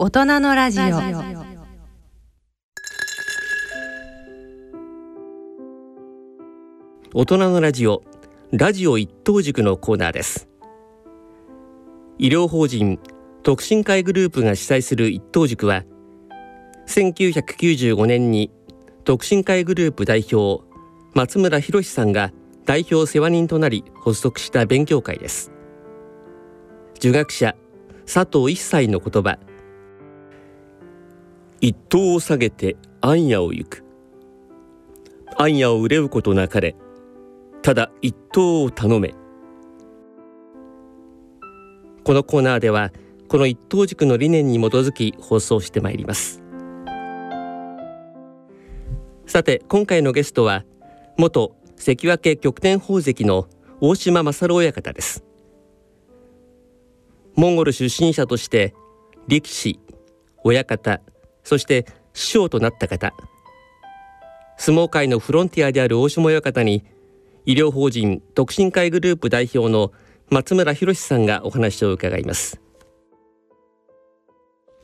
大人のラジオ。大人のラジオラジオ一等塾のコーナーです。医療法人特進会グループが主催する一等塾は1995年に特進会グループ代表松村博さんが代表世話人となり発足した勉強会です。受学者佐藤一切の言葉一等を下げて暗夜を行く。暗夜を憂うことなかれただ一等を頼め。このコーナーではこの一等軸の理念に基づき放送してまいります。さて今回のゲストは元関脇極天宝石の大島勝親方です。モンゴル出身者として力士親方そして師匠となった方。相撲界のフロンティアである大島親方に医療法人特進会グループ代表の松村博さんがお話を伺います。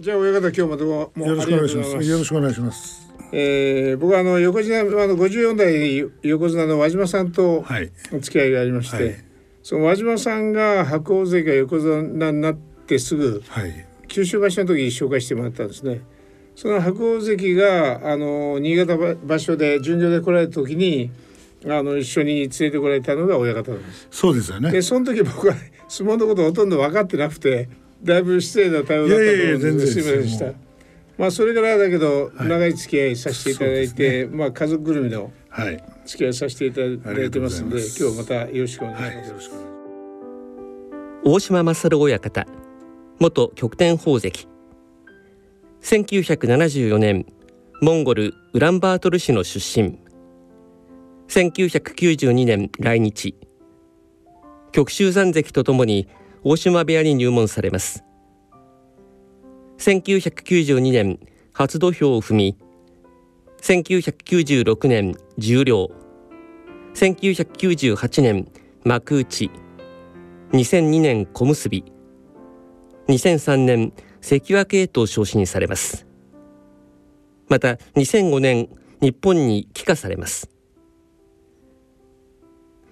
じゃあ親方今日までもよろしくお願いします。よろしくお願いします。えー、僕はあの横綱あの54代横綱の輪島さんとお付き合いがありまして、はい、その輪島さんが白鵬関が横綱になってすぐ、はい、九州場所の時に紹介してもらったんですね。その白鵬関があの新潟場所で巡業で来られた時にあの一緒に連れてこられたのが親方なんです。そうですよね。でその時僕は相撲のことほとんど分かってなくてだいぶ失礼な対応だったと思うんですいませんでした。まあそれからだけど長い付き合いさせていただいて、はいね、まあ家族ぐるみの付き合いさせていただいてますので、はい、今日またよろしくお願いします。はい、大島勝親方元極天宝石1974年モンゴルウランバートル市の出身。1992年来日。極州山関とともに大島部屋に入門されます。1992年初土俵を踏み1996年十両。1998年幕内。2002年小結。2003年関脇へと昇進されます。また2005年日本に帰化されます。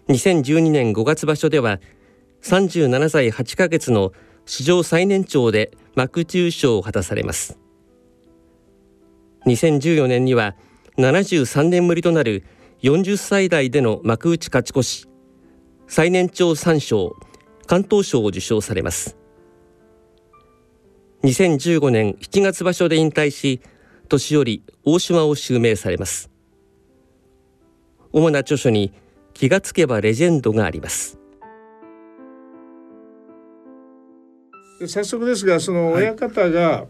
2012年5月場所では37歳8ヶ月の史上最年長で幕内優勝を果たされます。2014年には73年ぶりとなる40歳代での幕内勝ち越し最年長3賞関東賞を受賞されます。2015年7月場所で引退し年寄り大島を襲名されます。主な著書に気がつけばレジェンドがあります。早速ですがその親方が、は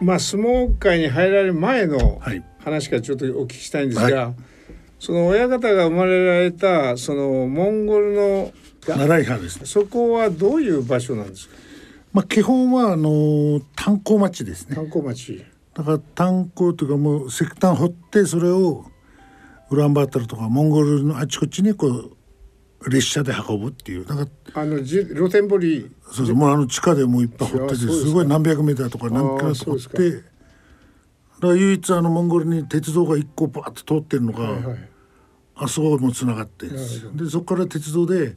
い、まあ相撲界に入られる前の話からちょっとお聞きしたいんですが、はい、その親方が生まれられたそのモンゴルの習い派です、ね、そこはどういう場所なんですか？まあ基本はあの炭鉱町ですね。炭鉱町。だから炭鉱というかもう石炭掘ってそれをウランバータルとかモンゴルのあちこちにこう列車で運ぶっていう。なんかあのじ露天掘りそうそうもうあの地下でもういっぱい掘っててすごい何百メーターとか何キロと掘ってだから唯一あのモンゴルに鉄道が一個バーッと通ってるのが、はいはい、あそこもつながってでそこから鉄道で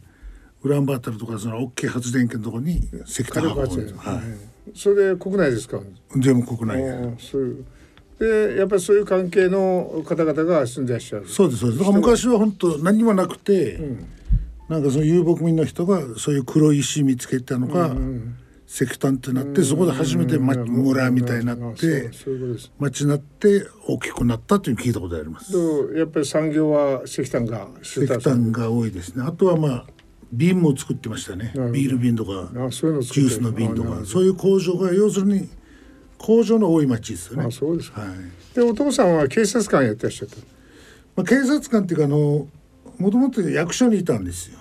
ウランバータルとかその大きい発電機のところに石炭運ぶんです、はい、それで国内ですか？全部国内で。やっぱりそういう関係の方々が住んでらっしゃる。そうですそうです。だから昔は本当何もなくて、うん。なんかその遊牧民の人がそういう黒い石見つけたのが、石炭ってなってそこで初めて村みたいになって町になって大きくなったという聞いたことあります。やっぱり産業は石炭が石炭が多いですね。あとはまあ瓶も作ってましたね。ビール瓶とかジュースの瓶とか。そういう工場が要するに工場の多い町ですよね。あそうですはい、でお父さんは警察官やってらっしゃった、まあ、警察官っていうかあのもともと役所にいたんですよ。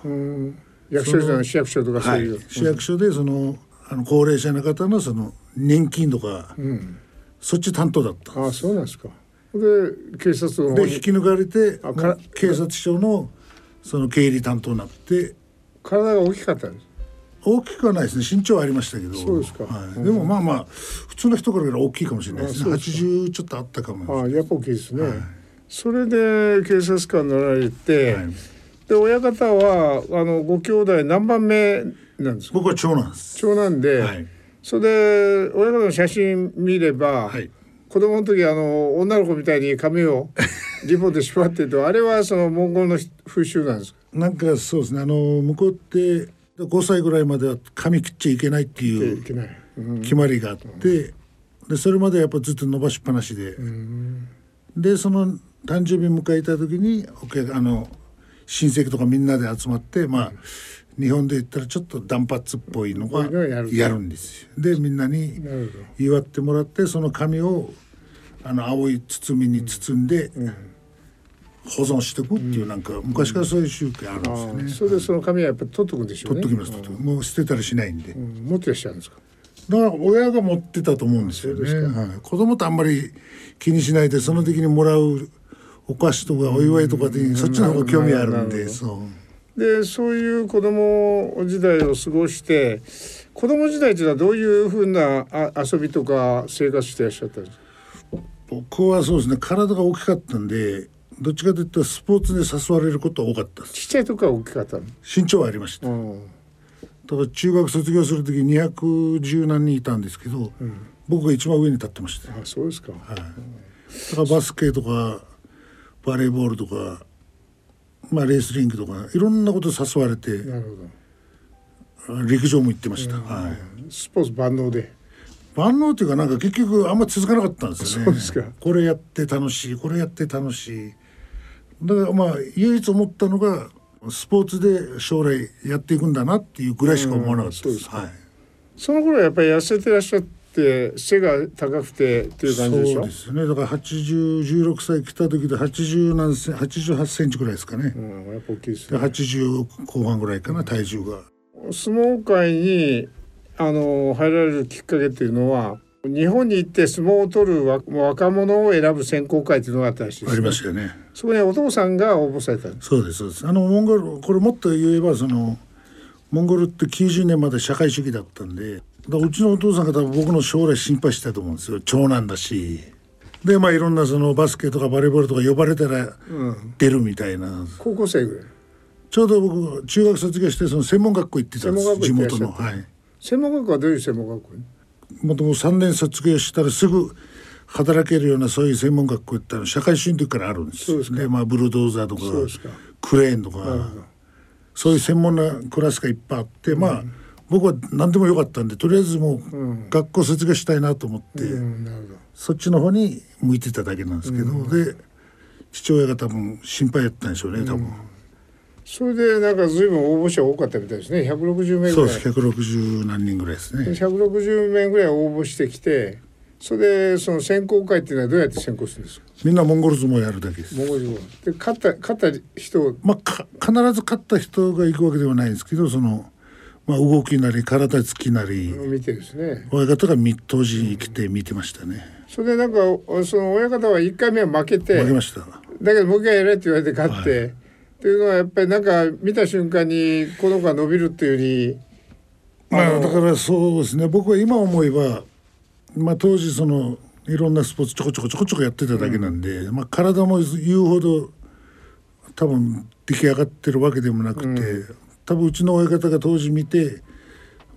役所じゃない市役所とかそういう、はい、市役所でそのあの高齢者の方のその年金とか、うん、そっち担当だったあそうなんですか。で警察で引き抜かれて警察署のその経理担当になって体が大きかったんです。大きくはないですね。身長はありましたけど。そうですか、はい、でもまあまあ普通の人から大きいかもしれないですね。80ちょっとあったかも。あやっぱ大きいですね、はい、それで警察官乗られて、はい、で親方はあのご兄弟何番目なんですか？僕は長男です。長男で、はい、それで親方の写真見れば、はい、子供の時あの女の子みたいに髪をリボンで縛ってるとあれはそのモンゴルの風習なんですか？なんかそうですねあの向こうって5歳ぐらいまでは髪切っちゃいけないっていう決まりがあって、でそれまでやっぱずっと伸ばしっぱなしで、でその誕生日迎えた時にあの親戚とかみんなで集まってまあ、日本で言ったらちょっと断髪っぽいのがやる。んですよ。でみんなに祝ってもらってその紙をあの青い包みに包んで、保存していくっていうなんか昔からそういう習慣あるんですよね。それでその紙はやっぱ取っとくんでしょうね。取っときます。もう捨てたりしないんで。持ってらっしゃるんですか？だから親が持ってたと思うんですよね。はい、子供とあんまり気にしないでその時にもらうお菓子とかお祝いとかでそっちの方が興味あるんで、そう。でそういう子供時代を過ごして子供時代というのはどういうふうなあ遊びとか生活していらっしゃったんですか？僕はそうですね体が大きかったんでどっちかというとスポーツで誘われることは多かったちっちゃい時から大きかった身長はありました、うん、だから中学卒業する時210何人いたんですけど、うん、僕が一番上に立ってました。あそうですか、はい、だからバスケとかバレーボールとかまあレースリングとかいろんなこと誘われてなるほど。陸上も行ってました、うん、はい、スポーツ万能で。万能っていうかなんか結局あんま続かなかったんですよね。そうですか。これやって楽しいこれやって楽しいだからまあ唯一思ったのがスポーツで将来やっていくんだなっていうぐらいしか思わなかったです。はい、その頃やっぱり痩せてらっしゃって背が高くてっていう感じでしょ？そうですね。だから八十十六歳来た時で八十何セン八十八センチぐらいですかね。うん、やっぱ大きいですね。八十後半ぐらいかな、体重が。相撲界にあの入られるきっかけっていうのは日本に行って相撲を取る若者を選ぶ選考会というのがあったらしいありましたよね。そこにお父さんが応募されたそうですそうです。あのモンゴルこれもっと言えばそのモンゴルって90年まで社会主義だったんで、だうちのお父さんが多分僕の将来心配したと思うんですよ。長男だし。でまあいろんなそのバスケとかバレーボールとか呼ばれたら出るみたいな。うん、高校生ぐらい。ちょうど僕中学卒業してその専門学校行ってたんです地元の。はい。専門学校はどういう専門学校もともと3年卒業したらすぐ働けるようなそういう専門学校行ったら社会主義からあるんです。でまあブルドーザーとかクレーンとかそういう専門なクラスがいっぱいあって、うん、まあ僕は何でもよかったんでとりあえずもう学校卒業したいなと思って、うん、そっちの方に向いてただけなんですけど、うん、で父親が多分心配やったんでしょうね多分。それでなんか随分応募者多かったみたいですね。160名ぐらい。そうです。160何人ぐらいですね。160名ぐらい応募してきてそれでその選考会っていうのはどうやって選考するんですか？みんなモンゴル相撲やるだけです。モンゴル相撲。で勝った勝った人まあか必ず勝った人が行くわけではないんですけどそのまあ動きなり体つきなり。見てですね。親方が当時来て見てましたね、それでなんかその親方は1回目は負けて負けました。だけどもう一回やれって言われて勝って、はい。っていうのはやっぱりなんか見た瞬間にこの子が伸びるっていうよりまあだからそうですね。僕は今思えばまあ当時そのいろんなスポーツちょこちょこちょこちょこやってただけなんで、うん、まあ体も言うほど多分出来上がってるわけでもなくて、うん、多分うちの親方が当時見て、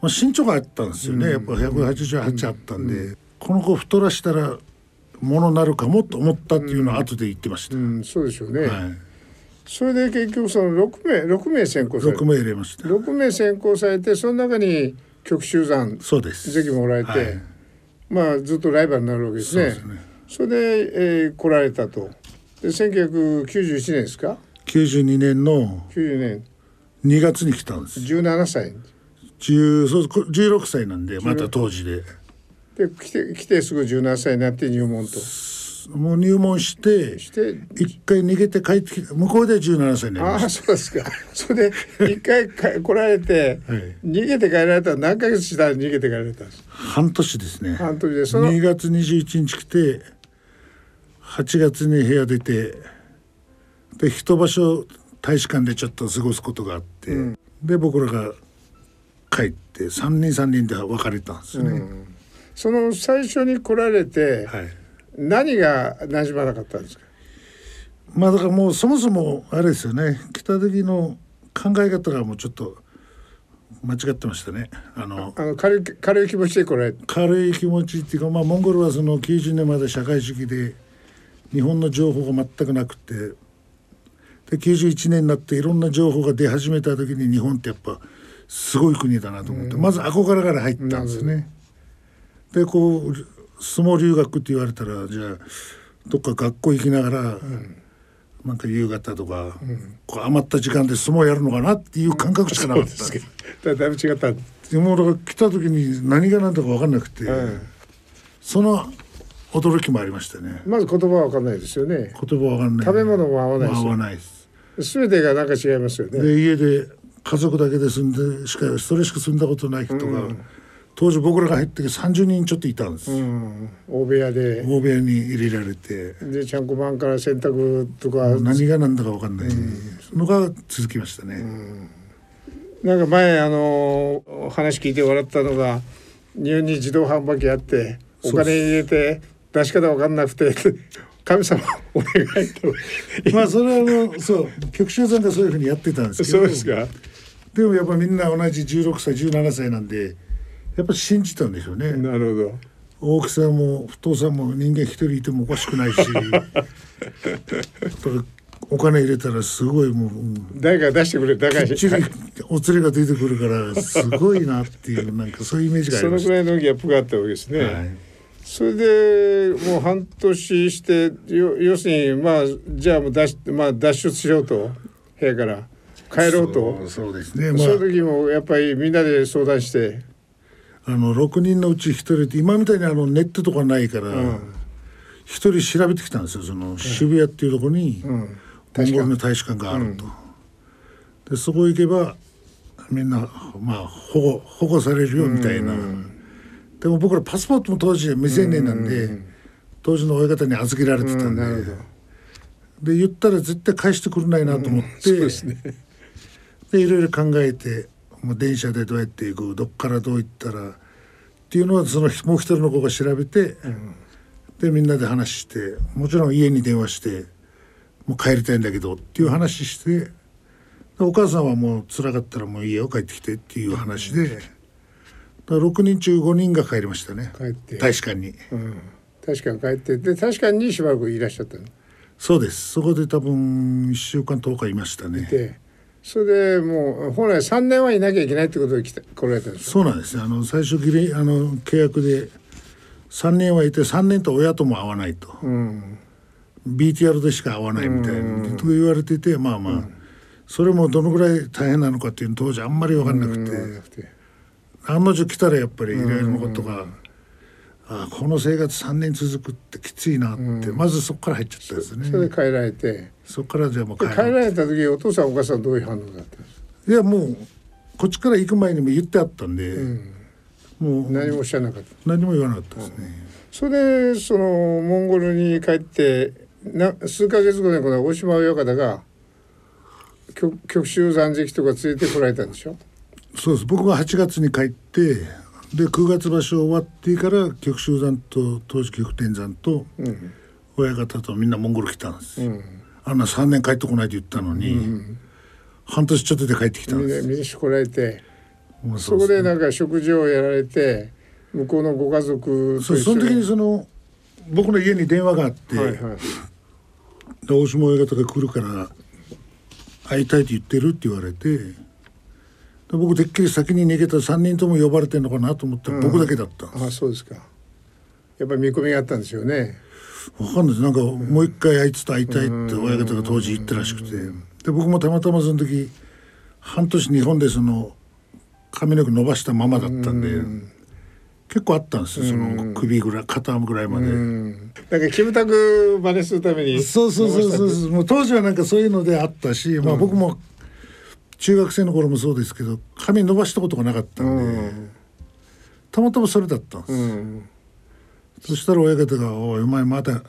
まあ、身長があったんですよね、うん、やっぱ188あったんで、この子太らしたらものになるかもと思ったっていうのは後で言ってました。そうでしょうね、はい。それで結局その6名6名選考されて6名入れました。6名選考されてその中に極集団そうです。ぜひもらえて、はい、まあずっとライバルになるわけですね。そね。それで、えー、来られたと。で1991年ですか？92年の90年。2月に来たんです。17歳。10そう16歳なんでまた当時で。で来て来てすぐ17歳になって入門ともう入門して一回逃げて帰ってきて向こうで17歳になりました。あそうですか。それで一回か来られて、はい、逃げて帰られたら何ヶ月したら逃げて帰られたんです？半年ですね。半年でその2月21日来て8月に部屋出てで一場所大使館でちょっと過ごすことがあって、うん、で僕らが帰って3人3人で別れたんですね、うん、その最初に来られて、はい、何が馴染まなかったんですか？まあだからもうそもそもあれですよね。北的の考え方がもうちょっと間違ってましたね。あのあの軽い軽い気持ちでこれ軽い気持ちっていうかまあモンゴルはその90年まで社会主義で日本の情報が全くなくてで91年になっていろんな情報が出始めた時に日本ってやっぱすごい国だなと思って、まず憧れから入ったんですね。でこう相撲留学って言われたらじゃあどっか学校行きながら、うん。なんか夕方とか、うん、こう余った時間で相撲やるのかなっていう感覚しかなかった、うん、だいぶ違った。でもだから来た時に何が何だか分かんなくて、うん、その驚きもありましたね。まず言葉は分かんないですよね。言葉分かんない。食べ物も合わない合わないです。全てがなんか違いますよね。で家で家族だけで住んでしかそれしか住んだことない人が、当時僕らが入って30人ちょっといたんです、うん、大部屋で。大部屋に入れられて。でちゃんこ番から洗濯とか。何が何だか分かんない。のが続きましたね、うん、なんか前あの話聞いて笑ったのが日本に自動販売機あってお金入れて出し方分かんなくて 神様お願いと。まあそれはあのそう局長さんがそういうふうにやってたんですけど。そうですか。でもやっぱみんな同じ16歳17歳なんでやっぱ信じたんでしょうね。なるほど。大きさも太さも人間一人いてもおかしくないし。お金入れたらすごいもう誰か出してくれ誰かお釣りが出てくるからすごいなっていうなんかそういうイメージがありますそのぐらいのギャップがあったわけですね。はい、それでもう半年して要するにまあじゃあもう脱,、まあ、脱出しようと。部屋から。帰ろうと。そうですね、まあ、その時もやっぱりみんなで相談して。あの6人のうち1人って今みたいにあのネットとかないから、うん、1人調べてきたんですよその渋谷っていうところに、うん、モンゴルの大使館があると。でそこ行けばみんなまあ保護保護されるよみたいな、でも僕らパスポートも当時未成年なんで、当時の親方に預けられてたんで、で言ったら絶対返してくれないなと思って、でいろいろ考えてもう電車でどうやって行くどっからどう行ったらっていうのはそのもう一人の子が調べて、うん、でみんなで話してもちろん家に電話してもう帰りたいんだけどっていう話してお母さんはもう辛かったらもう家を帰ってきてっていう話で、だ6人中5人が帰りましたね。帰って。大使館に、うん、大使館帰ってで大使館にしばらくいらっしゃったの？そうです。そこで多分1週間10日いましたね。でそれでもう本来3年はいなきゃいけないってことで来て来られたんですそうなんですあの最初ギリあの契約で3年はいて3年と親とも会わないと、うん、BTR でしか会わないみたいな、と言われててまあまあ、うん、それもどのぐらい大変なのかっていうの当時あんまり分かんなくて、案の定来たらやっぱりいろいろなことが。あこの生活3年続くってきついなって、うん、まずそこから入っちゃったですね。それで帰られて。そこからじゃあもう帰られた時お父さんお母さんどういう反応だったんですいやもうこっちから行く前にも言ってあったんで、うん、もう何も知らなかった。何も言わなかったですね、うん、それでそのモンゴルに帰ってな数か月後にこの大島親方が極州残石とか連れてこられたんでしょ？そうです。僕が8月に帰ってで9月場所終わってから極州山と当時極天山と親方とみんなモンゴル来たんです、うん、あんな3年帰ってこないと言ったのに、うん、半年ちょっとで帰ってきたんです。みんな来られてそこでなんか食事をやられて向こうのご家族とその時にその僕の家に電話があって、はいはい、大島親方が来るから会いたいと言ってるって言われて。僕てっきり先に逃げた3人とも呼ばれてるのかなと思ったら僕だけだった、うん、あそうですか。やっぱり見込みがあったんですよね。わかんないです。なんかもう一回あいつと会いたいって親方が当時言ったらしくて。で僕もたまたまその時半年日本でその髪の毛伸ばしたままだったんで、結構あったんですよ。その首ぐらい肩ぐらいまで、なんかキムタク真似するためにそうそうそうそう。もう当時はなんかそういうのであったし、まあ僕も中学生の頃もそうですけど髪伸ばしたことがなかったんで、うん、たまたまそれだったんです、うん、そしたら親方が「おいお前まだ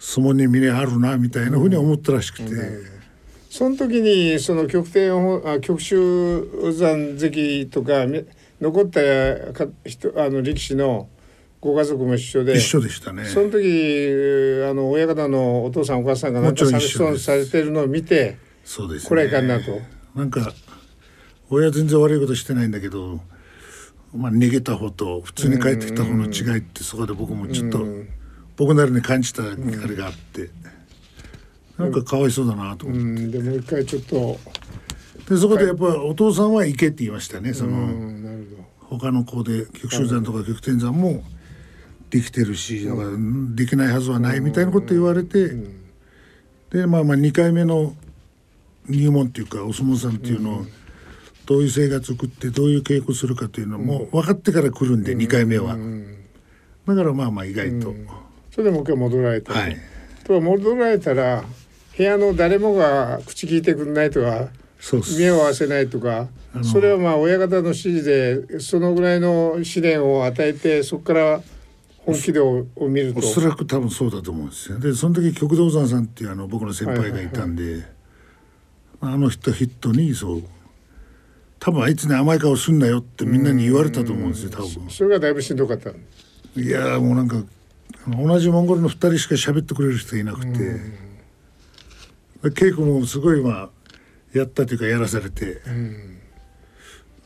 相撲に未練あるな」みたいなふうに思ったらしくて、うん、その時にその極天あ極州山関とか残った人あの力士のご家族も一緒で一緒でしたね。その時あの親方のお父さんお母さんがなんか寂しそうにされてるのを見てそうです、ね、これはいかんなと。なんか親全然悪いことしてないんだけど、まあ、逃げた方と普通に帰ってきた方の違いってそこで僕もちょっと僕なりに感じたあれがあって、なんかかわいそうだなと思って。でもう一回ちょっと。でそこでやっぱお父さんは行けって言いましたね。その他の子で極小山とか極天山もできてるしだからできないはずはないみたいなこと言われてでまあまあ2回目の入門っていうかお相撲さんっていうのをどういう生活を送ってどういう稽古するかというのも分かってから来るんで2回目は。だからまあまあ意外と。それでもう一回戻られたはい。と戻られたら部屋の誰もが口聞いてくんないとか目を合わせないとかそれはまあ親方の指示でそのぐらいの試練を与えてそこから本気でを見ると。おそらく多分そうだと思うんですよ。でその時極道山さんっていうあの僕の先輩がいたんで、はいはいはいあの人ヒットにそう多分あいつに甘い顔すんなよってみんなに言われたと思うんですよ多分。それがだいぶしんどかったいやもうなんか同じモンゴルの2人しか喋ってくれる人いなくて。稽古もすごいまあやったというかやらされて。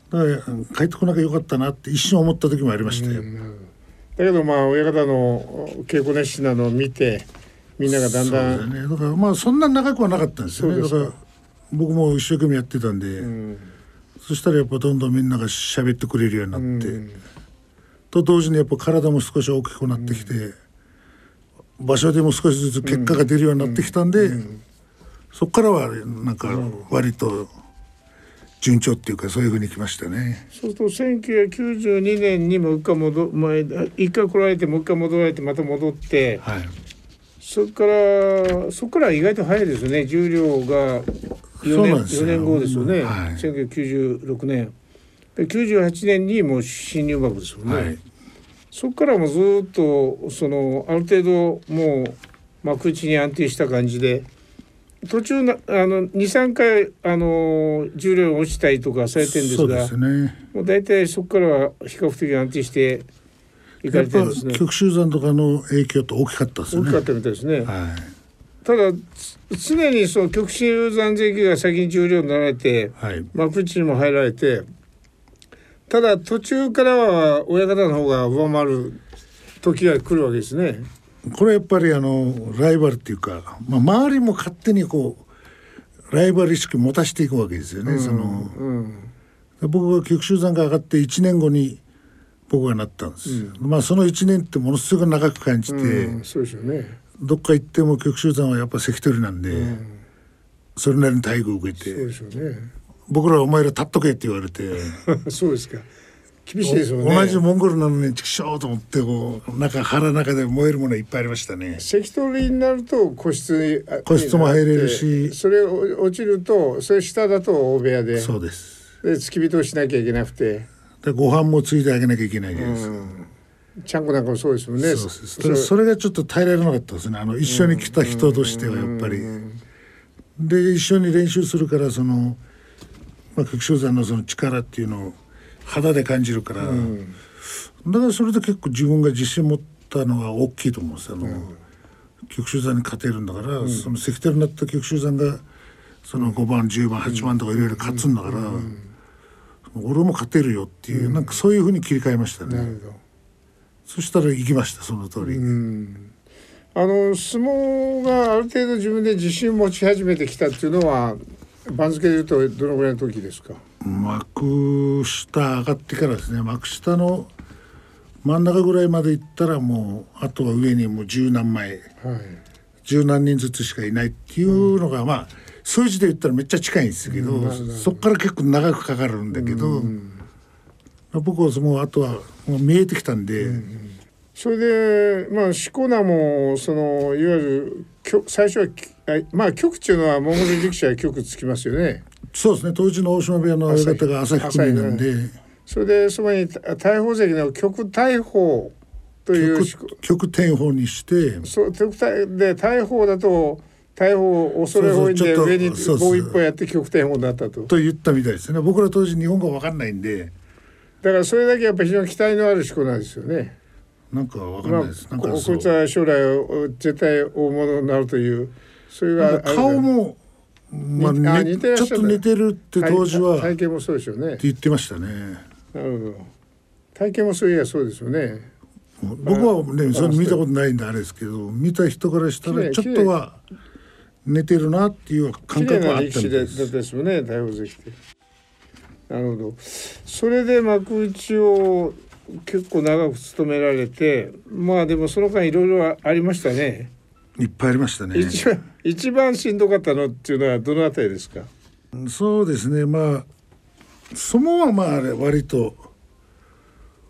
だから帰ってこなきゃよかったなって一瞬思った時もありましたよ。だけどまあ親方の稽古熱心なのを見てみんながだんだん、ね、だからまあそんな長くはなかったんですよね。だから僕も一生懸命やってたんで、うん、そしたらやっぱどんどんみんなが喋ってくれるようになって、うん、と同時にやっぱ体も少し大きくなってきて、うん、場所でも少しずつ結果が出るようになってきたんで、そこからはなんか割と順調っていうかそういうふうにきましたね。そうすると1992年にもう一回戻前一回来られてもう一回戻られてまた戻って、はい、そこからそこから意外と早いですよね。重量が4年 ,4 年後ですよね、はい、1996年。で98年にもう新入幕ですよね、はい、そこからもずっとそのある程度もう幕内に安定した感じで途中なあの23回あの重量落ちたりとかされてるんですがね。もう大体そこからは比較的安定していかれてるんですね。極集山とかの影響って大きかったですね。大きかったみたいですね、はいただ常にその極真山関が先に重量になられて、はい、幕内にも入られてただ途中からは親方の方が上回る時が来るわけですね。これやっぱりあのライバルっていうか、まあ、周りも勝手にこうライバル意識持たしていくわけですよね。うん、その、うん、僕が極集山が上がって1年後に僕がなったんです、うん、まあその1年ってものすごく長く感じて、そうですよねどっか行っても極集山はやっぱ関取なんで、うん、それなりに待遇を受けてね。僕らお前ら立っとけって言われて そうですか。厳しいですよね。同じモンゴルなのにちくしょうと思ってこう中腹の中で燃えるものいっぱいありましたね。関取になると個室個室も入れるし。それ落ちるとそれ下だと大部屋で。そうです。で付き人をしなきゃいけなくて。でご飯もついてあげなきゃいけないじゃないです。か、うんちゃんこなんかもそうですよね。それがちょっと耐えられなかったですね。あの一緒に来た人としてはやっぱり。で一緒に練習するからその、まあ、極小山のその力っていうのを肌で感じるから、だからそれで結構自分が自信持ったのは大きいと思うんですあの、極小山に勝てるんだから、その関取になった極小山がその5番10番8番とかいろいろ勝つんだから、俺も勝てるよっていう、なんかそういうふうに切り替えましたね。そしたら行きましたその通り。あの相撲がある程度自分で自信を持ち始めてきたっていうのは番付でいうとどのぐらいの時ですか？幕下上がってからですね。幕下の真ん中ぐらいまで行ったらもうあとは上にもう十何枚、はい、十何人ずつしかいないっていうのが、うん、まあ数字で言ったらめっちゃ近いんですけど、うん、そこから結構長くかかるんだけど、うん、僕はもうあとはもう見えてきたんで。うんそれでまあしこ名もそのいわゆる最初はまあ局っていうのはモンゴル力士は局つきますよね。そうですね。当時の大島部屋の親方が旭組なんで、それでそこに大鵬関の局大鵬という局天鵬にして。そう局大で大鵬だと大砲恐れ多いんで上に棒一本やって極点砲になったと。と言ったみたいですね。僕ら当時日本語わかんないんでだからそれだけやっぱり非常に期待のある思考なんですよね。なんかわかんないです、まあ、ここいつは将来絶対大物になるというそれが顔もまあ、ね、ちょっと似てるって当時は体型もそうですよね。って言ってましたね。なるほど体型もそういやそうですよね。僕はねそれ見たことないんであれですけど見た人からしたらちょっとは寝てるなっていう感覚はあったんです。ですよね大王関ってなるほど。それで幕内を結構長く務められてまあでもその間いろいろありましたね。いっぱいありましたね。一番一番しんどかったのっていうのはどのあたりですか？そうですね。まあ相撲はまあ割と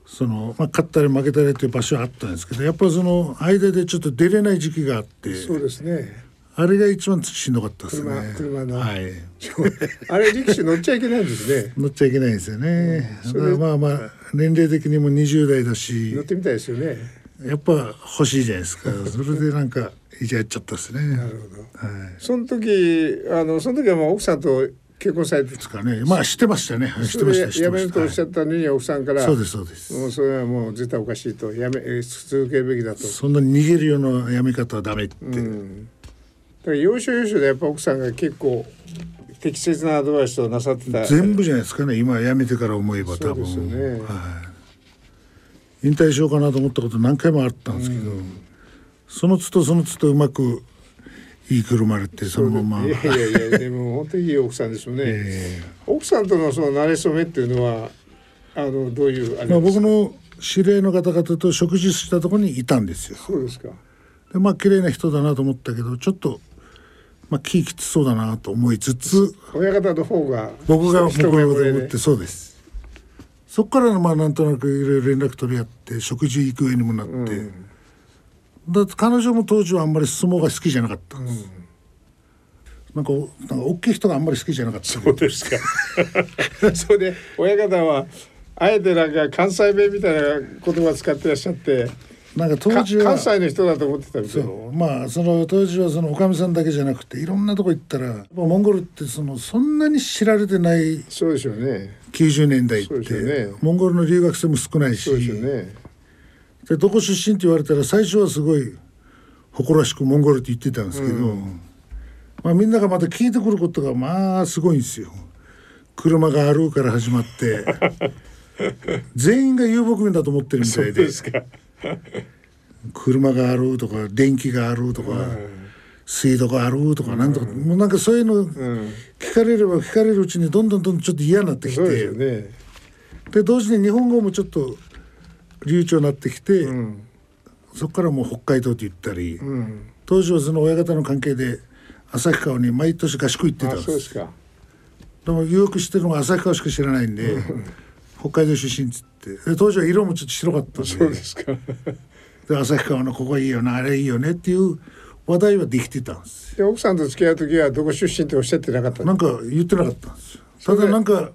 その、まあ、勝ったり負けたりという場所はあったんですけどやっぱその間でちょっと出れない時期があって。そうですねあれが一番しんどかったですね。車の。はい。あれ力士乗っちゃいけないんですね。乗っちゃいけないですよね。うん、まあまあ年齢的にも20代だし。乗ってみたいですよね。やっぱ欲しいじゃないですか。それでなんかいじゃっちゃったですね。なるほど。はい。その時あのその時はもう奥さんと結婚されてですかね。まあしてましたね。してました。やめるとおっしゃったのに、奥さんから。そうですそうです。もうそれはもう絶対おかしいとやめ続けるべきだと。そんな逃げるようなやめ方はダメって。うんだから要所要所でやっぱ奥さんが結構適切なアドバイスをなさってた。全部じゃないですかね。今辞めてから思えば多分。ね、はい、引退しようかなと思ったこと何回もあったんですけど、うん、その都度その都度うまく言いくるまれてそのまま。いやいやいやでも本当にいい奥さんですよね、えー、奥さんとのその馴れ初めっていうのはあのどういうあれまあ、僕の知り合いの方々と食事したところにいたんですよ。そうですか。でまあ綺麗な人だなと思ったけどちょっとまあ、気きつそうだなと思いつつ親方の方が僕が僕が思ってそうです。そこからまあなんとなくいろいろ連絡取り合って食事行く上にもなって、うん、だって彼女も当時はあんまり相撲が好きじゃなかったんです、うん、なんかなんか大きい人があんまり好きじゃなかった。そうですか。それで親方はあえてなんか関西弁みたいな言葉使ってらっしゃってなんか当時は関西の人だと思ってたんですよまあその当時はそのおかみさんだけじゃなくていろんなとこ行ったらモンゴルってそのそんなに知られてないそうでしょうね。90年代って、ね、モンゴルの留学生も少ないしそうですよね。でどこ出身って言われたら最初はすごい誇らしくモンゴルって言ってたんですけど、うん、まあ、みんながまた聞いてくることがまあすごいんですよ。車があるから始まって 全員が遊牧民だと思ってるみたいで。車があるとか電気があるとか、水道があるとかなんとか、もうなんかそういうの聞かれれば聞かれるうちにどんどんどんどんちょっと嫌になってきてで、ね、同時に日本語もちょっと流暢になってきて、うん、そこからもう北海道って言ったり、うん、当時はその親方の関係で旭川に毎年合宿行ってたんです。でもよく知ってるのが旭川しか知らないんで、北海道出身っつって。当時は色もちょっと白かったんで。そうですか。で旭川のここいいよなあれいいよねっていう話題はできてたんですで奥さんと付き合う時はどこ出身っておっしゃってなかったなんか言ってなかったんですよ。ただなんか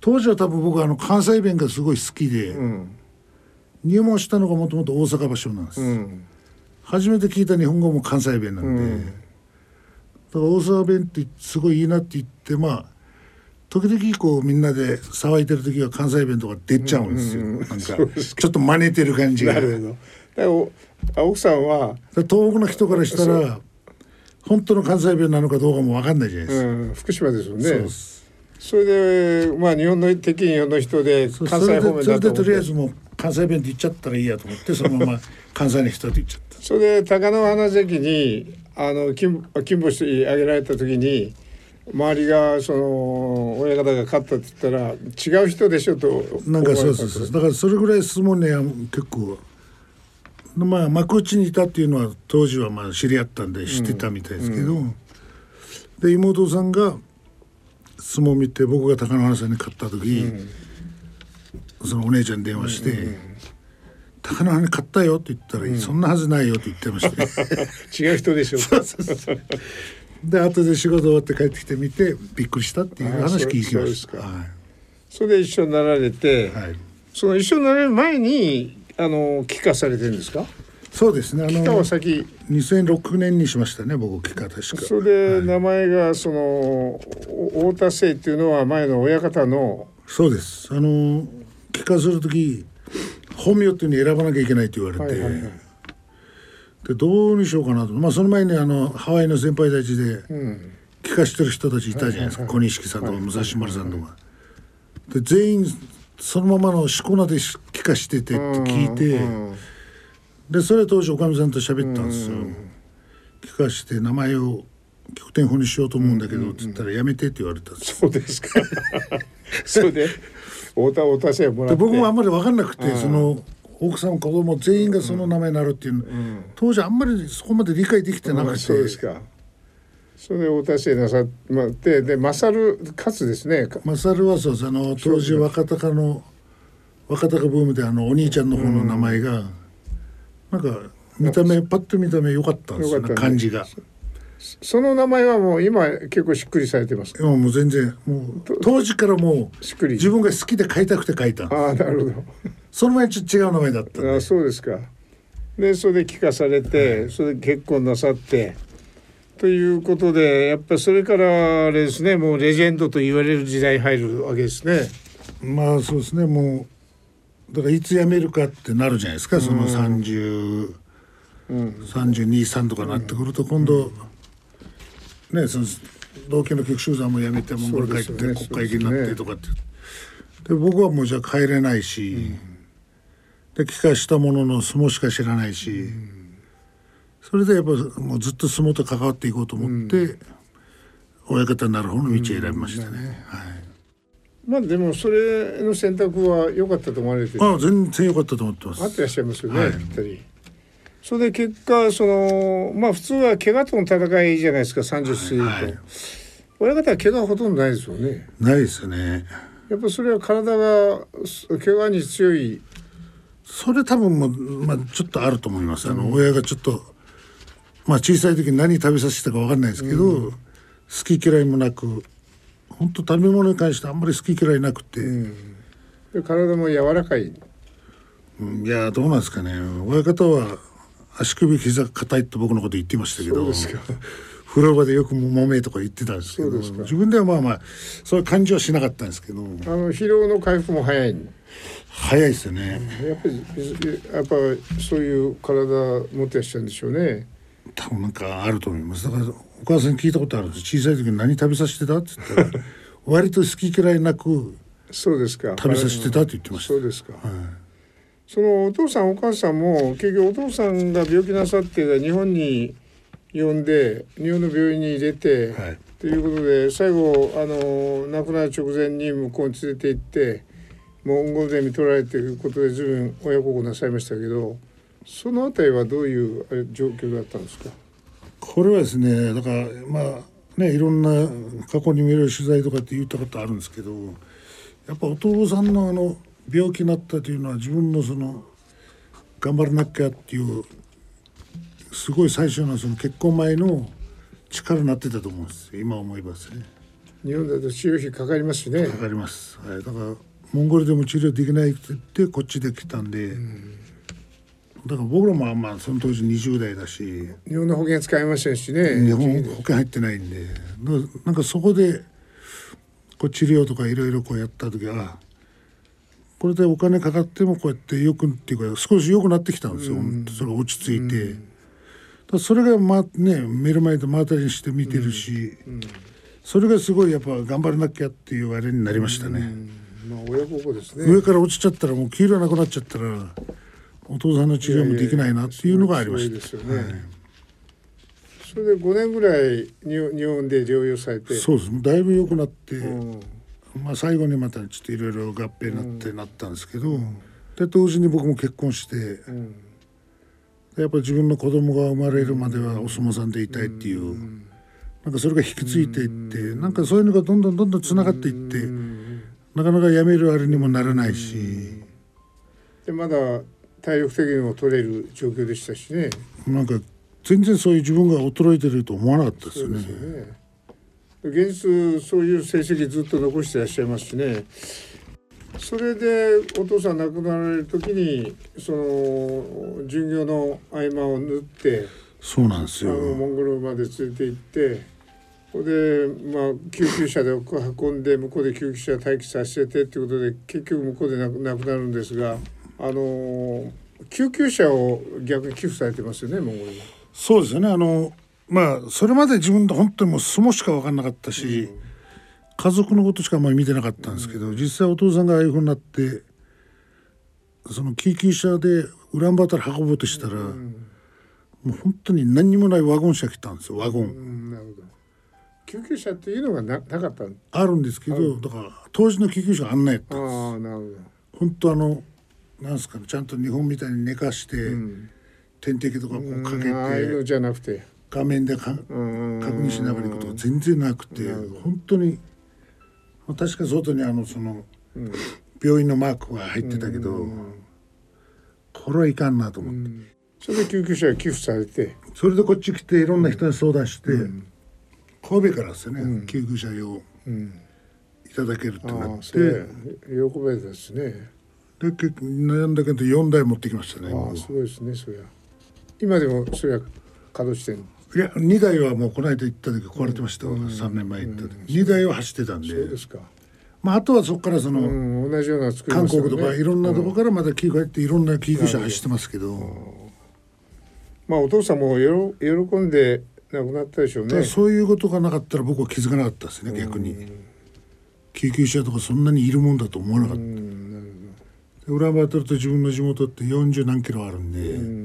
当時は多分僕あの関西弁がすごい好きで、うん、入門したのがもともと大阪場所なんです、うん、初めて聞いた日本語も関西弁なんで、うん、だから大阪弁ってすごいいいなって言ってまあ時々こうみんなで騒いでる時は関西弁とか出ちゃうんですよ、うんうん、なんかちょっと真似てる感じが。なるほど。奥さんは東北の人からしたら本当の関西弁なのかどうかも分かんないじゃないですか、うん、福島ですよね。それでまあ日本の敵日本の人で関西方面だとそれでとりあえずもう関西弁って言っちゃったらいいやと思ってそのまま 関西の人って言っちゃった。それで貴乃花関にあの金金星あげられた時に周りがその親方が勝ったって言ったら違う人でしょとなんかそうそうそう。だからそれぐらい相撲ね結構。まあ幕内にいたっていうのは当時はまあ知り合ったんで知ってたみたいですけど、うん、で妹さんが相撲見て僕が貴乃花さんに勝った時、うん、そのお姉ちゃんに電話して。うん。貴乃花に買ったよって言ったら、うん、そんなはずないよって言ってました、違う人でしょう そうそうそうで後で仕事終わって帰ってきてみてびっくりしたっていう話聞きました。はい、それで一緒になられて、はい、その一緒になられる前にあの帰化されてるんですか？そうですね。あのは先2006年にしましたね。僕帰化確か。それで名前がその、太田姓っていうのは前の親方の。そうです。あの帰化する時本名っていうに選ばなきゃいけないって言われて。はいはいはい、でどうにしようかなと。まあその前にあのハワイの先輩たちで。うん。聞かしてる人たちいたじゃないですか、小錦さんとか武蔵丸さんとか。で全員そのままのしこ名で聞かしててって聞いて、でそれ当時おかみさんと喋ったんですよ。聞かして名前を拠点法にしようと思うんだけどっつったらやめてって言われたそうですか。それで 太田太田姓もらって。僕もあんまり分かんなくてその奥さん子供全員がその名前になるっていう、うん、当時あんまりそこまで理解できてなくて、そうですか。それで太田市なさまってで勝勝ですね。勝はそうあの当時若隆の若隆ブームであのお兄ちゃんの方の名前が、うん、なんか見た目パッと見た目良かったんですよね感じが。その名前はもう今結構しっくりされてます。もう全然もう当時からもうしっくり。自分が好きで書いたくて書いたああなるほど。その前ちょっと違う名前だったあそうですか。でそれで聞かされて、はい、それで結婚なさって。ということでやっぱりそれからあれですねもうレジェンドと言われる時代入るわけですね。まあそうですねもうだからいつ辞めるかってなるじゃないですか、その30、うん、323とかなってくると今度、うん、ねその同期の局集団も辞めてモンゴル帰って国会議員になってとかってで、ね、僕はもうじゃあ帰れないし、うん、で帰化したものの相撲しか知らないし。うんそれでやっぱもうずっと相撲と関わっていこうと思って、うん、親方になる方の道を選びましたね。うん、はい。まあでもそれの選択は良かったと思われてあ全然良かったと思ってます。合ってらっしゃいますよね、はい。それで結果そのまあ普通は怪我との戦いじゃないですか30過ぎると、はいはい、親方は怪我はほとんどないですよね。ないですよね。やっぱそれは体が怪我に強い。それ多分もまあちょっとあると思います。あの、親がちょっとまあ小さい時に何食べさせたか分かんないですけど、うん、好き嫌いもなく本当食べ物に関してあんまり好き嫌いなくて、うん、体も柔らかい、うん、いやどうなんですかね。親方は足首膝硬いって僕のこと言ってましたけど風呂場でよくもめとか言ってたんですけど自分ではまあまあそういう感じはしなかったんですけど。あの疲労の回復も早い。早いですよね。やっぱりやっぱそういう体持ってらっしゃるんでしょうね。多分なんかあると思います。だからお母さんに聞いたことあるんです小さい時に何食べさせてたって言ったら割と好き嫌いなくそうですか。食べさせてたって言ってました。そうですか、はい、そのお父さんお母さんも結局お父さんが病気なさって日本に呼んで日本の病院に入れて、はい、ということで最後あの亡くなる直前に向こうに連れて行ってモンゴルゼミ取られていることで随分親孝行なさいましたけどそのあたりはどういう状況だったんですか？これはですねだからまあねいろんな過去に見れる取材とかって言ったことあるんですけどやっぱお父さんのあの病気になったというのは自分のその頑張らなきゃっていうすごい最初のその結婚前の力になってたと思うんです今思いますね。日本だと治療費かかりますしね。かかります、はい、だからモンゴルでも治療できないって言ってこっちで来たんで、うんだから僕らもまあその当時20代だし。日本の保険使いましたしね。日本保険入ってないんで。なんかそこでこう治療とかいろいろこうやった時はこれでお金かかってもこうやってよくっていうか少し良くなってきたんですよ、うん、それ落ち着いて、うん、それがまね目の前で目当たりにして見てるし、うん、それがすごいやっぱ頑張らなきゃっていうあれになりましたね。まあ親孝ですね。上から落ちちゃったらもう黄色なくなっちゃったらお父さんの治療もできないなっていうのがありました。ですよね、はい、それで5年ぐらい日本で療養されて。そうです。だいぶ良くなって、うん、まあ、最後にまたちょっといろいろ合併になってなったんですけど、うん、で同時に僕も結婚して、うん、やっぱ自分の子供が生まれるまではお相撲さんでいたいっていう、なんかそれが引き継いでいって、うん、なんかそういうのがどんどんどんどんつながっていって、なかなかやめるあれにもならないし。でまだ体力的にも取れる状況でしたしねなんか全然そういう自分が衰えてると思わなかったですよね。よね現実そういう成績ずっと残してらっしゃいますしねそれでお父さん亡くなられる時にその巡業の合間を縫ってそうなんですよ。モンゴルまで連れて行ってこでまあ救急車で運んで向こうで救急車待機させてっていうことで結局向こうで亡くなるんですがあの救急車を逆に寄付されてますよねモンゴルそうですよね。あのまあそれまで自分で本当にもう相撲しか分かんなかったし、うん、家族のことしかあんまり見てなかったんですけど、うん、実際お父さんがああいうふうになってその救急車でウランバータル運ぼうとしたら、うん、もう本当に何にもないワゴン車来たんですよワゴン。なるほど。救急車っていうのがななかったあるんですけどだから当時の救急車あんなやったんです。あなるほど。本当あのなんですかねちゃんと日本みたいに寝かして、うん、点滴とかこうかけて、じゃなくて。画面でか確認しながら行くとか全然なくて本当に確か外にあのその、うん、病院のマークが入ってたけど、これはいかんなと思って、それで救急車が寄付されて。それでこっち来ていろんな人に相談して、神戸からですね、うん、救急車用、うん、いただけるってなって。喜べですね。で結構悩んだけど4台持ってきましたねあすごいですねそりゃ。今でもそれは稼働してんいや2台はもうこの間行った時壊れてました、うん、3年前行った時、うん、2台は走ってたんで。そうですか。まあ、あとはそこからその、うん、同じような、韓国とかいろんなとこからまた救急っていろんな救急車走ってますけど、まあお父さんもよろ喜んで亡くなったでしょうね。そういうことがなかったら僕は気づかなかったですね逆に。救急車とかそんなにいるもんだと思わなかった。裏バトルと自分の地元って40何キロあるんでん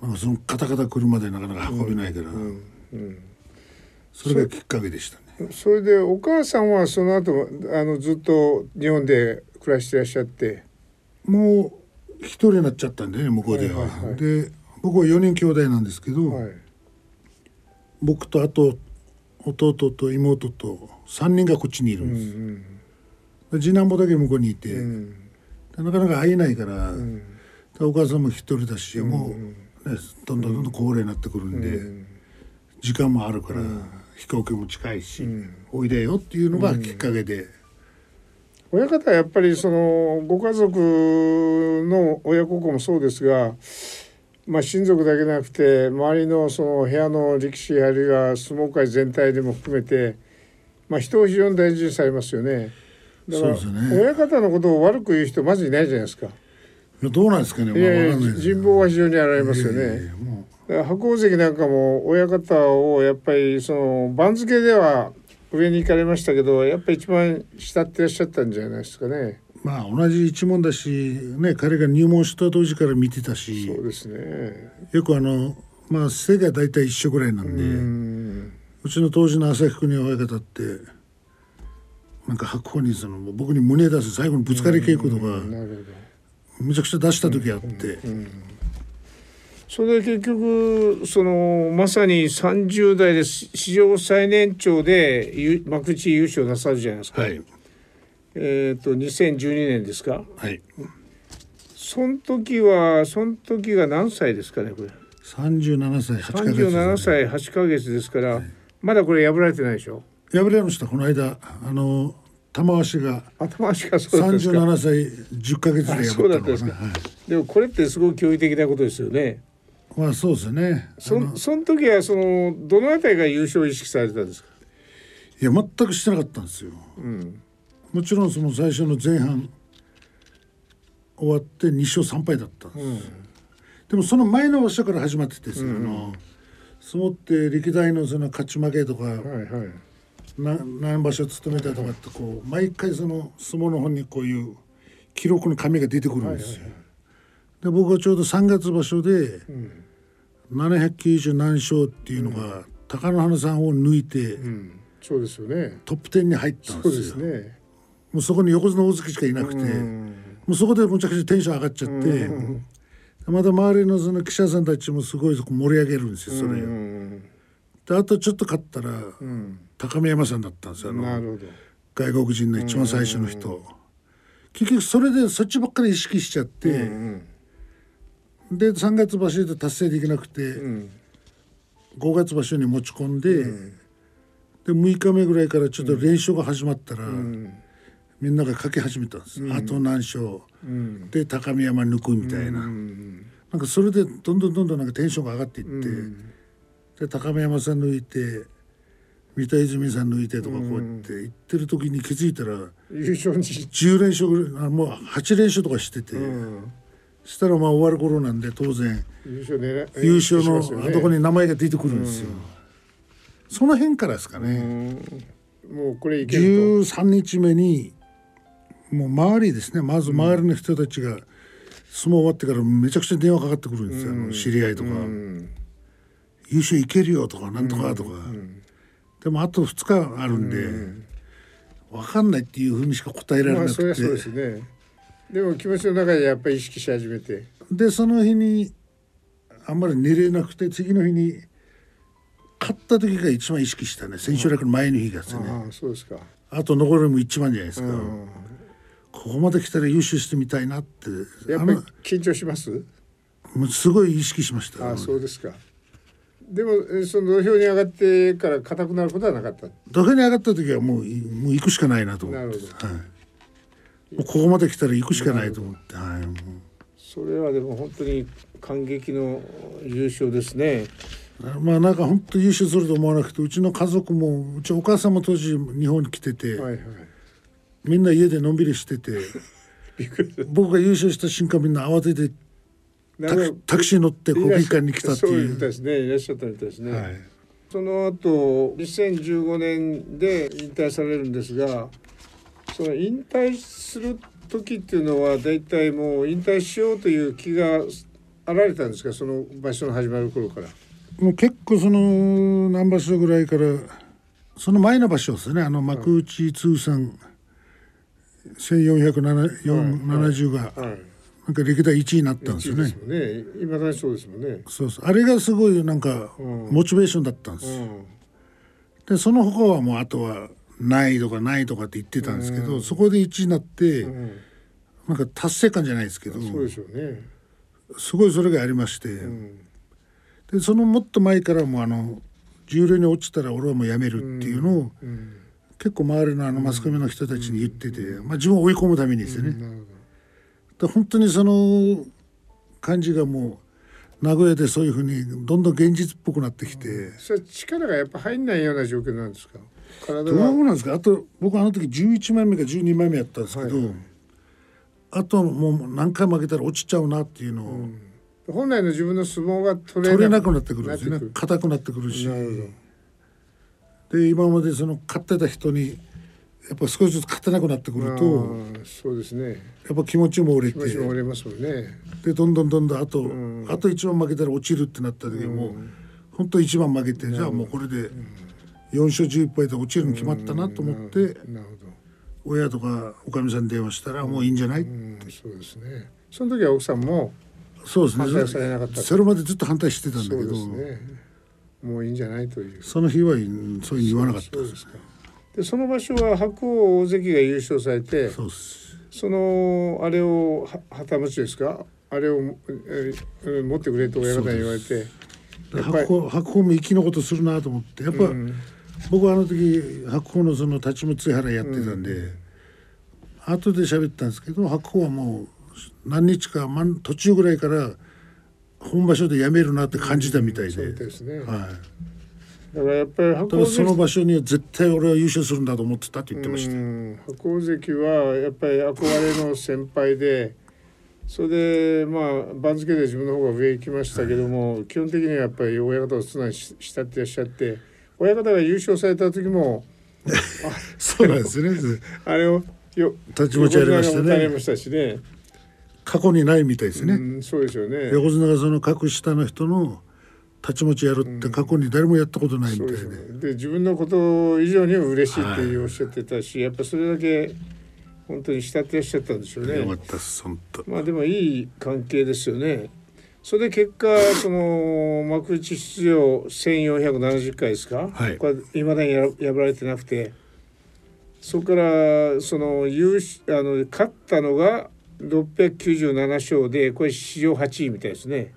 まあそのカタカタ車でなかなか運べないから。それがきっかけでしたね。それでお母さんはその後あのずっと日本で暮らしてらっしゃって。もう一人になっちゃったんでね向こうでは。はいはいはい、で僕は4人兄弟なんですけど、はい。僕とあと弟と妹と3人がこっちにいるんです、うんうん、次男坊だけ向こうにいて、うん、なかなか会えないから、うん、お母さんも一人だし、うん、もう、ね、どんどんどんどん高齢になってくるんで、うん、時間もあるから、飛行機も近いし、おいでよっていうのがきっかけで。親方はやっぱりそのご家族の親孝行もそうですがまあ、親族だけなくて周りのその部屋の力士あるいは相撲界全体でも含めて、まあ、人を非常に大事にされますよね。だから親方のことを悪く言う人まずいないじゃないですか。どうなんですかね。いやいや人望は非常にあられますよね。白鵬関なんかも親方をやっぱりその番付では上に行かれましたけどやっぱり一番慕ってらっしゃったんじゃないですかね。まあ同じ一門だし、ね、彼が入門した当時から見てたしそうですねよくあのまあ背が大体一緒ぐらいなんでうちの当時の旭国親方ってなんか白鵬にその僕に胸出す最後にぶつかり稽古とかめちゃくちゃ出した時あって。それで結局そのまさに30代で史上最年長で幕内優勝なさるじゃないですか。はいえっ、ー、と2012年ですか。はい。その時はその時が何歳ですかねこれ。三十七歳八ヶ月、ね。三歳八ヶ月ですから、はい、まだこれ破られてないでしょ。破れましたこの間あの玉鷲が玉鷲が三十七歳十ヶ月で破ったのかな。はい、でもこれってすごく驚異的なことですよね。まあそうですね。そその時はそのどのあたりが優勝を意識されたんですか？いや全くしてなかったんですよ。うん。もちろんその最初の前半終わって2勝3敗だったんです、うん、でもその前の場所から始まっててさ、うん、相撲って歴代のその勝ち負けとか、はいはい、何場所務めたとかってこう毎回その相撲の本にこういう記録の紙が出てくるんですよ。で僕はちょうど3月場所で、うん、790何勝っていうのが、うん、貴乃花さんを抜いて、うん、そうですよね。トップ10に入ったんですよ。そうですね。もうそこに横綱大関しかいなくて、もうそこでむちゃくちゃテンション上がっちゃって、また周りのその記者さんたちもすごいそこ盛り上げるんですよそれ。を。であとちょっと勝ったら、高見山さんだったんですよ。あの外国人の一番最初の人。結局それでそっちばっかり意識しちゃって、で3月場所で達成できなくて、うん、5月場所に持ち込んで、で6日目ぐらいからちょっと練習が始まったら。みんなが書き始めたんです、うん、あと何勝、うん、で高見山抜くみたいな、うん、なんかそれでどんどんどんどんなんかテンションが上がっていって、で高見山さん抜いて三田泉さん抜いてとかこうやって言ってる時に気づいたら優勝に。10連勝ぐらいもう8連勝とかしてて、したらまあ終わる頃なんで当然。優勝,、ね、優勝のあとこに名前が出てくるんですよ。その辺からですかね。もうこれいける13日目にもう周りですね。まず周りの人たちが相撲終わってからめちゃくちゃ電話かかってくるんですよ、うん、知り合いとか、うん、優勝いけるよとかなんとかとか、うん、でもあと2日あるんで、分かんないっていうふうにしか答えられなくて、まあ、そうですね。でも気持ちの中でやっぱり意識し始めて。でその日にあんまり寝れなくて次の日に勝った時が一番意識したね。千秋楽の前の日がですね。あそうですか。あと残りも一番じゃないですか、ここまで来たら優勝してみたいなって。やっぱり緊張します？すごい意識しましたあそうですかでもその土俵に上がってから硬くなることはなかった。土俵に上がった時はもうもう行くしかないなと思って。なるほど、はい。もうここまで来たら行くしかないと思って、はい、それはでも本当に感激の優勝ですね。まあなんか本当優勝すると思わなくてうちの家族もうちお母さんも当時日本に来てて、はいはい、みんな家でのんびりしてて 僕が優勝した瞬間みんな慌ててタクシー乗って国技館に来たっていう。そうですねいらっしゃったみたいですね。はい、その後2015年で引退されるんですがその引退する時っていうのは大体もう引退しようという気があられたんですか？その場所の始まる頃から。もう結構その何場所ぐらいからその前の場所ですね。あの幕内通算1470が、なんか歴代1位になったんですよね。いま、ね、だにそうですもんね。そうそう。あれがすごいなんかモチベーションだったんです。うん、でその他はもうあとはないとかないとかって言ってたんですけど、うん、そこで1位になって、うん、なんか達成感じゃないですけどそうでしょうね。すごいそれがありまして、うん、でそのもっと前からもあの重量に落ちたら俺はもうやめるっていうのを、結構周りのあのマスコミの人たちに言ってて、まあ、自分を追い込むためにですよね。で本当にその感じがもう名古屋でそういうふうにどんどん現実っぽくなってきて、それ力がやっぱ入んないような状況なんですか？どうなんですか？あと僕あの時11枚目か12枚目やったんですけど、はい。はい、あともう何回負けたら落ちちゃうなっていうのを、うん、本来の自分の相撲が取れなくなってくる。んですよね。硬くなってくるし。で今までその勝ってた人にやっぱ少しずつ勝てなくなってくるとそうですね。やっぱ気持ちも折れて気持ちも折れますもんね。でどんどんどんどんあと、うん、あと一番負けたら落ちるってなった時も、うん、本当一番負けてじゃあもうこれで。うん。4勝11敗で落ちるに決まったなと思って親とかおかみさんに電話したらもういいんじゃないって。そうですね。その時は奥さんもそうですね。反対されなかったそれまでずっと反対してたんだけど、ね、もういいんじゃないという。その日はそういうふうに言わなかった。ですでその場所は白鵬大関が優勝されてそのあれを旗持ちですか？あれを、えー、持ってくれと親方に言われて。白鵬白鵬も生きのことするなと思ってやっぱ、うん。僕はあの時白鵬のその立ち持原やってたんで、うん、後で喋ったんですけど白鵬はもう何日か途中ぐらいから本場所でやめるなって感じたみたいで。うん、ですね、はいだからやっぱり白鵬その場所には絶対俺は優勝するんだと思ってたって言ってました。白鵬関はやっぱり憧れの先輩でそれでまあ番付で自分の方が上行きましたけども、はい、基本的にはやっぱり親方を常に慕ってらっしゃって。親方が優勝された時も そうなんですね。あれをよ立ち持ちありましたね。ましたしね。過去にないみたいですね、うん、そうですよね。横綱がその格下の人の立ち持ちやるって過去に誰もやったことないみたいでうん、で自分のこと以上に嬉しいっておっしゃってたし、はい、やっぱそれだけ本当に慕ってらっしゃったんでしょうね。よかったです本当。まあでもいい関係ですよね。それで結果その幕内出場1470回ですか、はい、これいまだに破られてなくてそこからその優あの勝ったのが697勝でこれ史上8位みたいですね。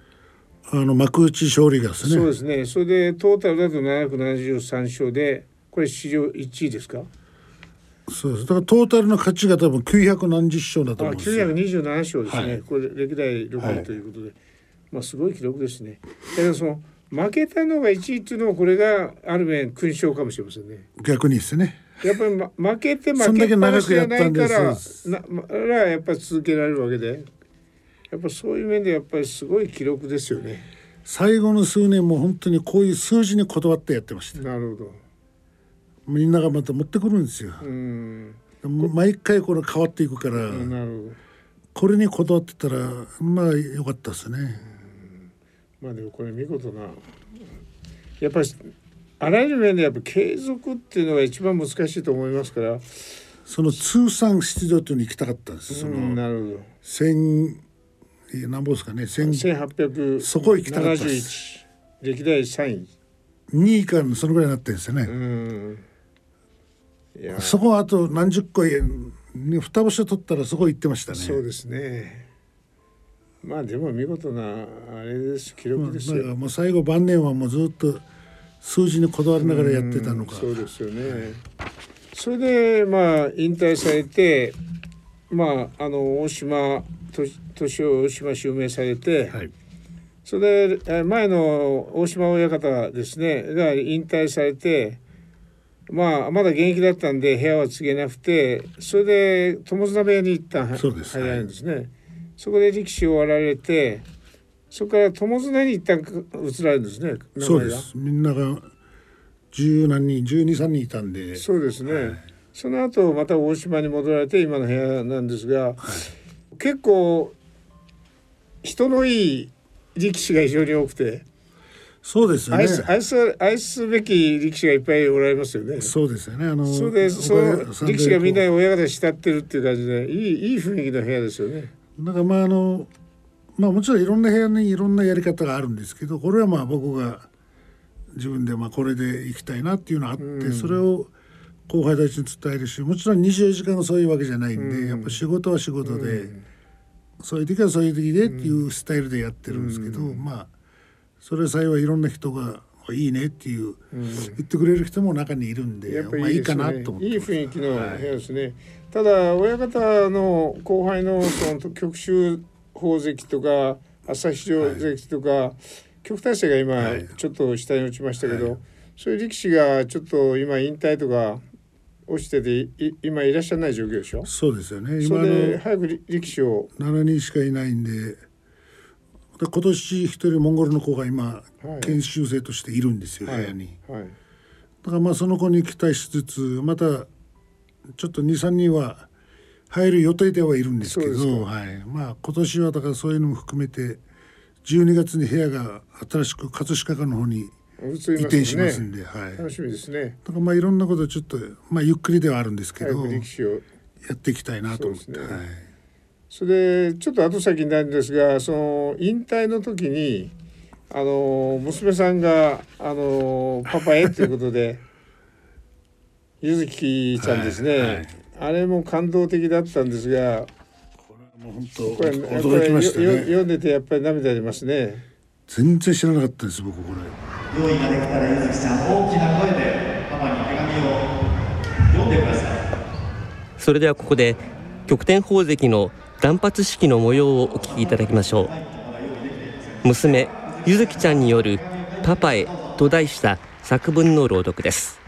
あの幕内勝利がですね。そうですね。それでトータルだと773勝でこれ史上1位ですか？そうです。だからトータルの勝ちが多分900何十勝だと思うんですよ。927勝ですね、はい、これ歴代6位ということで、はい、まあすごい記録ですね。だけどその負けたのが1位っていうのはこれがある面勲章かもしれませんね。逆にですね。やっぱり、ま、負けて負けっぱなしじゃないからならやっぱり続けられるわけでやっぱそういう面でやっぱりすごい記録ですよね。最後の数年も本当にこういう数字にこだわってやってました。なるほど。みんながまた持ってくるんですよ。毎回これ変わっていくからなるほど。これにこだわってたらまあよかったですね。まあでもこれ見事なやっぱりあらゆる面でやっぱ継続っていうのが一番難しいと思いますから。その通算出場というに行きたかったんです。そのなるほど。千何本ですかね千八百そこ行きたかった歴代三位。二位からそのぐらいになってるんですよね。そこはあと何十個二場所取ったらそこ行ってましたね。そうですね。まあでも見事なあれです。記録ですよ、まあ、もう最後晩年はもうずっと数字にこだわりながらやってたのか。そうですよね。それでまあ引退されてまああの大島年を大島襲名されて、はい、それで前の大島親方ですねが引退されてまあまだ現役だったんで部屋は告げなくてそれで友綱部屋に行ったそうです。早いんですね、はい、そこで力士を割られてそこから友綱に一旦移られるんですねそうです。みんなが十何人十二三人いたんで。そうですね、はい、その後また大島に戻られて今の部屋なんですが、はい、結構人のいい力士が非常に多くてそうですよね。愛す愛す愛すべき力士がいっぱいおられますよね。そうですよね。あのそうでそう。力士がみんな親方慕ってるっていう感じでいいいい雰囲気の部屋ですよね。なんかまああのまあもちろんいろんな部屋にいろんなやり方があるんですけどこれはまあ僕が自分でまあこれで行きたいなっていうのがあって、うん、それを後輩たちに伝えるしもちろん24時間がそういうわけじゃないんで、うん、やっぱ仕事は仕事で、うん、そういう時はそういう時でっていうスタイルでやってるんですけど、まあそれ幸いいろんな人がいいねっていう、言ってくれる人も中にいるんでやっぱいい、ね、まあ、いいかなと思っていい雰囲気の部屋ですね、はい、ただ親方の後輩のその極州宝石とか朝日城関とか、はい極体制が今ちょっと下に落ちましたけど、はい、そういう力士がちょっと今引退とか落ちてて今いらっしゃらない状況でしょ？そうですよね。今の早く力士を。7人しかいないんで今年一人モンゴルの子が今、はい、研修生としているんですよ、部屋に、はい、だからまあその子に期待しつつまたちょっと23人は入る予定ではいるんですけどはい、まあ今年はだからそういうのも含めて12月に部屋が新しく葛飾区の方に移転しますんで、ね、はい、楽しみですね。だからまあいろんなことちょっとまあゆっくりではあるんですけどやっていきたいなと思って、ね、はい、それでちょっと後先になるんですがその引退の時にあの娘さんがあのパパへということでゆずきちゃんですね、はいはい、あれも感動的だったんですがもう本当驚きましたね。読んでてやっぱり涙出ますね全然知らなかったです僕これ用意ができたらゆずきさん大きな声でパパに手紙を読んでください。それではここで極天宝石の断髪式の模様をお聞きいただきましょう。娘ゆずきちゃんによるパパへと題した作文の朗読です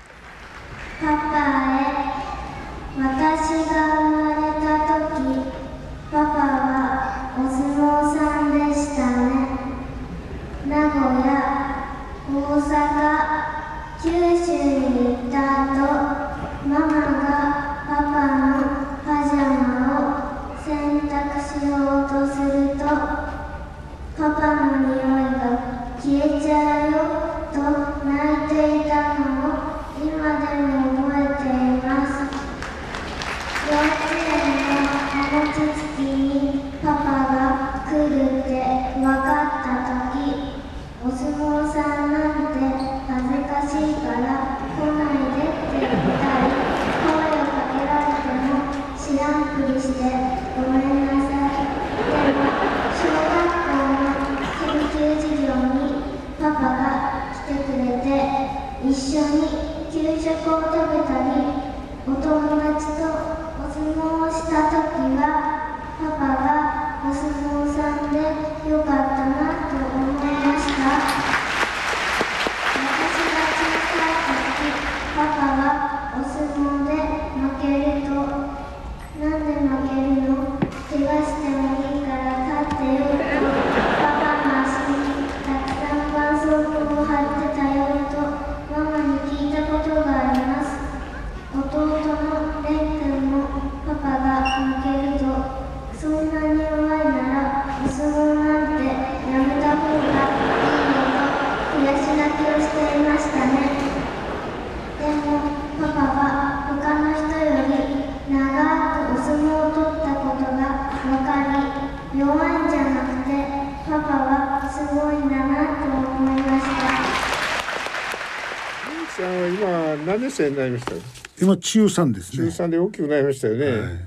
生になりました今中3ですね。中3で大きくなりましたよね、はい、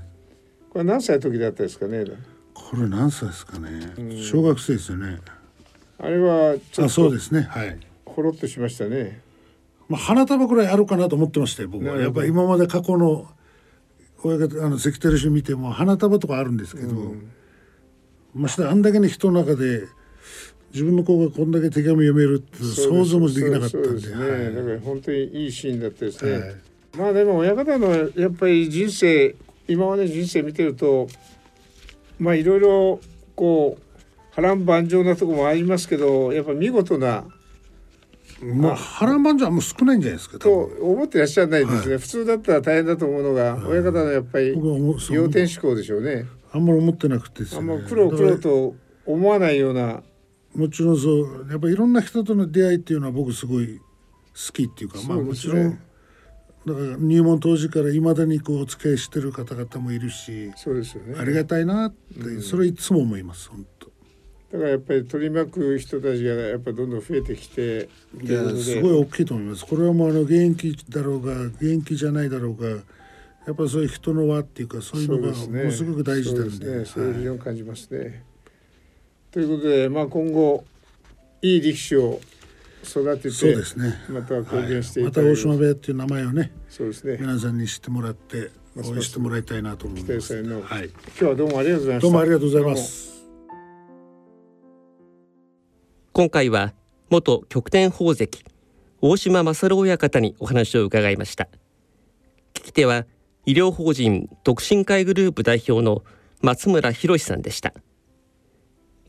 これ何歳の時だったですかねこれ何歳ですかね、小学生ですよね。あれはちょっとそうですね。はい。ほろっとしましたね。まあ花束ぐらいあるかなと思ってましたよ僕は。やっぱり今まで過去の親方あの関取衆見ても花束とかあるんですけど、うん、ましてあんだけの人の中で自分の子がこんだけ手紙読めるって想像もできなかったんで。ね、はい、だから本当にいいシーンだったですね、はい、まあでも親方のやっぱり人生今まで人生見てるとまあいろいろこう波乱万丈なとこもありますけどやっぱ見事なまあ波乱万丈はもう少ないんじゃないですかと思ってらっしゃらないですね、はい、普通だったら大変だと思うのが、はい、親方のやっぱり要点思考でしょうね。あんまり思ってなくて、ね、あんま苦労苦労と思わないようなもちろんそうやっぱりいろんな人との出会いっていうのは僕すごい好きっていうか、ね、まあもちろんだから入門当時からいまだにこうお付き合いしてる方々もいるしそうですよね。ありがたいなって、うん、それいつも思います本当。だからやっぱり取り巻く人たちがやっぱどんどん増えてきていやすごい大きいと思います。これはもうあの現役だろうが現役じゃないだろうがやっぱそういう人の輪っていうかそういうのがものすごく大事なんで。そうですね。そういう非常に感じますね、はい、ということでまあ今後いい力士を育ててそうですね。また貢献していた、はい、また大島部屋っていう名前をねそうですね。皆さんに知ってもらって応援してもらいたいなと思います、はい、今日はどうもありがとうございました。どうもありがとうございます。今回は元極天宝石大島勝親方にお話を伺いました。聞き手は医療法人独身会グループ代表の松村博さんでした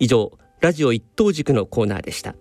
以上ラジオ一等軸のコーナーでした。